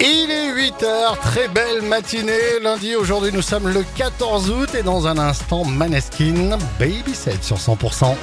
Il est 8h, très belle matinée. Lundi, aujourd'hui, nous sommes le 14 août et dans un instant, Maneskin, Baby 7 sur 100%.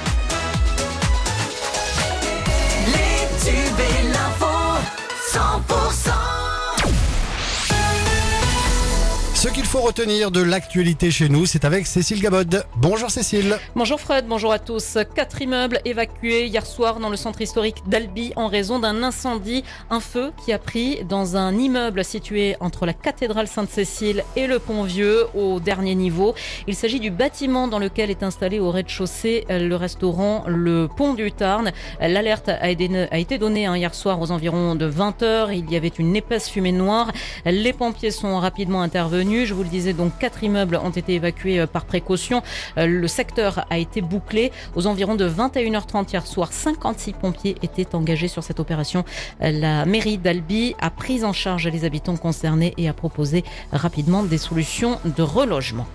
Faut retenir de l'actualité chez nous, c'est avec Cécile Gabod. Bonjour Cécile. Bonjour Fred, bonjour à tous. Quatre immeubles évacués hier soir dans le centre historique d'Albi en raison d'un incendie. Un feu qui a pris dans un immeuble situé entre la cathédrale Sainte-Cécile et le pont Vieux au dernier niveau. Il s'agit du bâtiment dans lequel est installé au rez-de-chaussée le restaurant Le Pont du Tarn. L'alerte a été donnée hein, hier soir aux environs de 20 heures. Il y avait une épaisse fumée noire. Les pompiers sont rapidement intervenus. Je vous le disais, donc quatre immeubles ont été évacués euh, par précaution. Euh, Le secteur a été bouclé. Aux environs de 21h30 hier soir, 56 pompiers étaient engagés sur cette opération. Euh, La mairie d'Albi a pris en charge les habitants concernés et a proposé rapidement des solutions de relogement.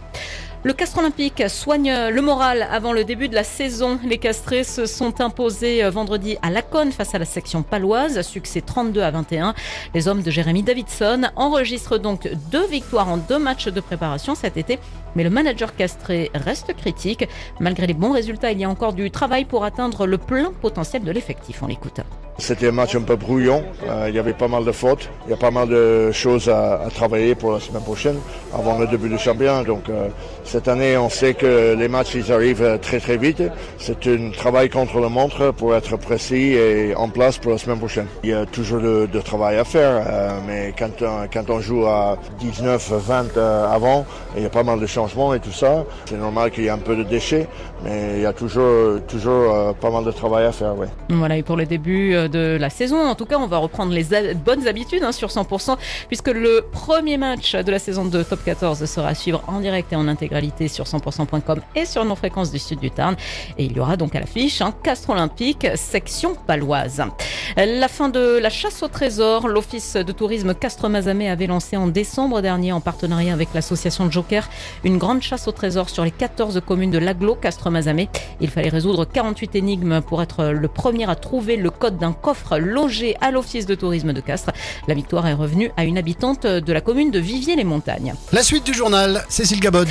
Le Castre Olympique soigne le moral avant le début de la saison. Les castrés se sont imposés vendredi à Laconne face à la section paloise, succès 32 à 21. Les hommes de Jérémy Davidson enregistrent donc deux victoires en deux matchs de préparation cet été, mais le manager castré reste critique. Malgré les bons résultats, il y a encore du travail pour atteindre le plein potentiel de l'effectif. On l'écoute. C'était un match un peu brouillon. Euh, il y avait pas mal de fautes. Il y a pas mal de choses à, travailler pour la semaine prochaine avant le début du championnat. Donc euh, cette année, on sait que les matchs ils arrivent euh, très très vite. C'est un travail contre la montre pour être précis et en place pour la semaine prochaine. Il y a toujours de, travail à faire, mais quand, on- quand on joue à 19, 20 euh, avant, il y a pas mal de changements et tout ça. C'est normal qu'il y ait un peu de déchets, mais il y a toujours toujours pas mal de travail à faire. Ouais. Voilà, et pour le début de la saison, en tout cas, on va reprendre les bonnes habitudes hein, sur 100%, puisque le premier match de la saison de Top 14 sera à suivre en direct et en intégralité sur 100%.com et sur nos fréquences du sud du Tarn. Et il y aura donc à l'affiche un Castre Olympique, section paloise. La fin de la chasse au trésor, l'Office de tourisme Castres-Mazamet avait lancé en décembre dernier, en partenariat avec l'association Joker, une grande chasse au trésor sur les 14 communes de l'aglo Castres-Mazamet. Il fallait résoudre 48 énigmes pour être le premier à trouver le code d'un coffre logé à l'Office de tourisme de Castres. La victoire est revenue à une habitante de la commune de Viviers-les-Montagnes. La suite du journal, Cécile Gabod.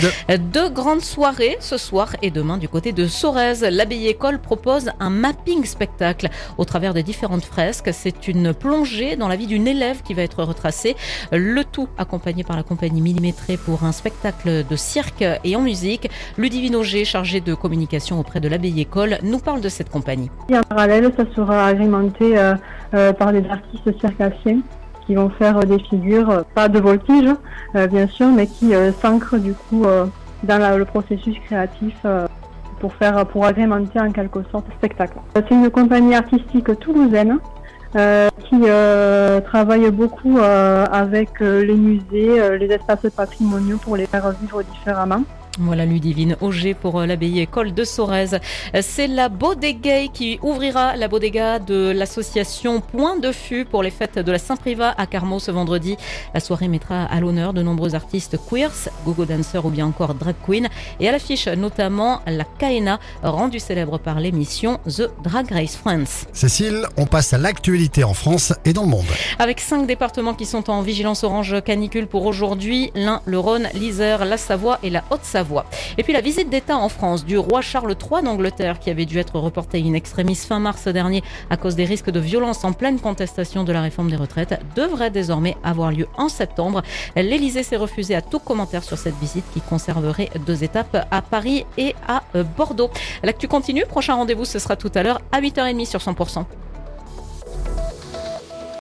Deux grandes soirées ce soir et demain du côté de Sorèze. L'abbaye école propose un mapping spectacle au travers des différentes fresques. C'est une plongée dans la vie d'une élève qui va être retracée. Le tout accompagné par la compagnie Millimétrée pour un spectacle de cirque et en musique. Ludivine Auger, chargée de communication auprès de l'abbaye école, nous parle de cette compagnie. Et en parallèle, ça sera agrémenté euh, euh, par des artistes circassiens qui vont faire euh, des figures, pas de voltige euh, bien sûr, mais qui s'ancrent du coup dans le processus créatif pour faire pour agrémenter en quelque sorte le spectacle. C'est une compagnie artistique toulousaine qui travaille beaucoup avec les musées, les espaces patrimoniaux pour les faire vivre différemment. Voilà Ludivine Auger pour euh, l'abbaye école de Sorèze. C'est la Bodega qui ouvrira la bodega de l'association Point de Fût pour les fêtes de la Saint-Privat à Carmaux ce vendredi. La soirée mettra à l'honneur de nombreux artistes queers, gogo dancers ou bien encore drag queen et à l'affiche notamment la Kaena rendue célèbre par l'émission The Drag Race France. Cécile, on passe à l'actualité en France et dans le monde. Avec cinq départements qui sont en vigilance orange canicule pour aujourd'hui, l'Ain, le Rhône, l'Isère, la Savoie et la Haute-Savoie. Et puis la visite d'État en France du roi Charles III d'Angleterre qui avait dû être reportée in extremis fin mars dernier à cause des risques de violence en pleine contestation de la réforme des retraites devrait désormais avoir lieu en septembre. L'Élysée s'est refusé à tout commentaire sur cette visite qui conserverait deux étapes à Paris et à euh, Bordeaux. L'actu continue, prochain rendez-vous ce sera tout à l'heure à 8h30 sur 100%.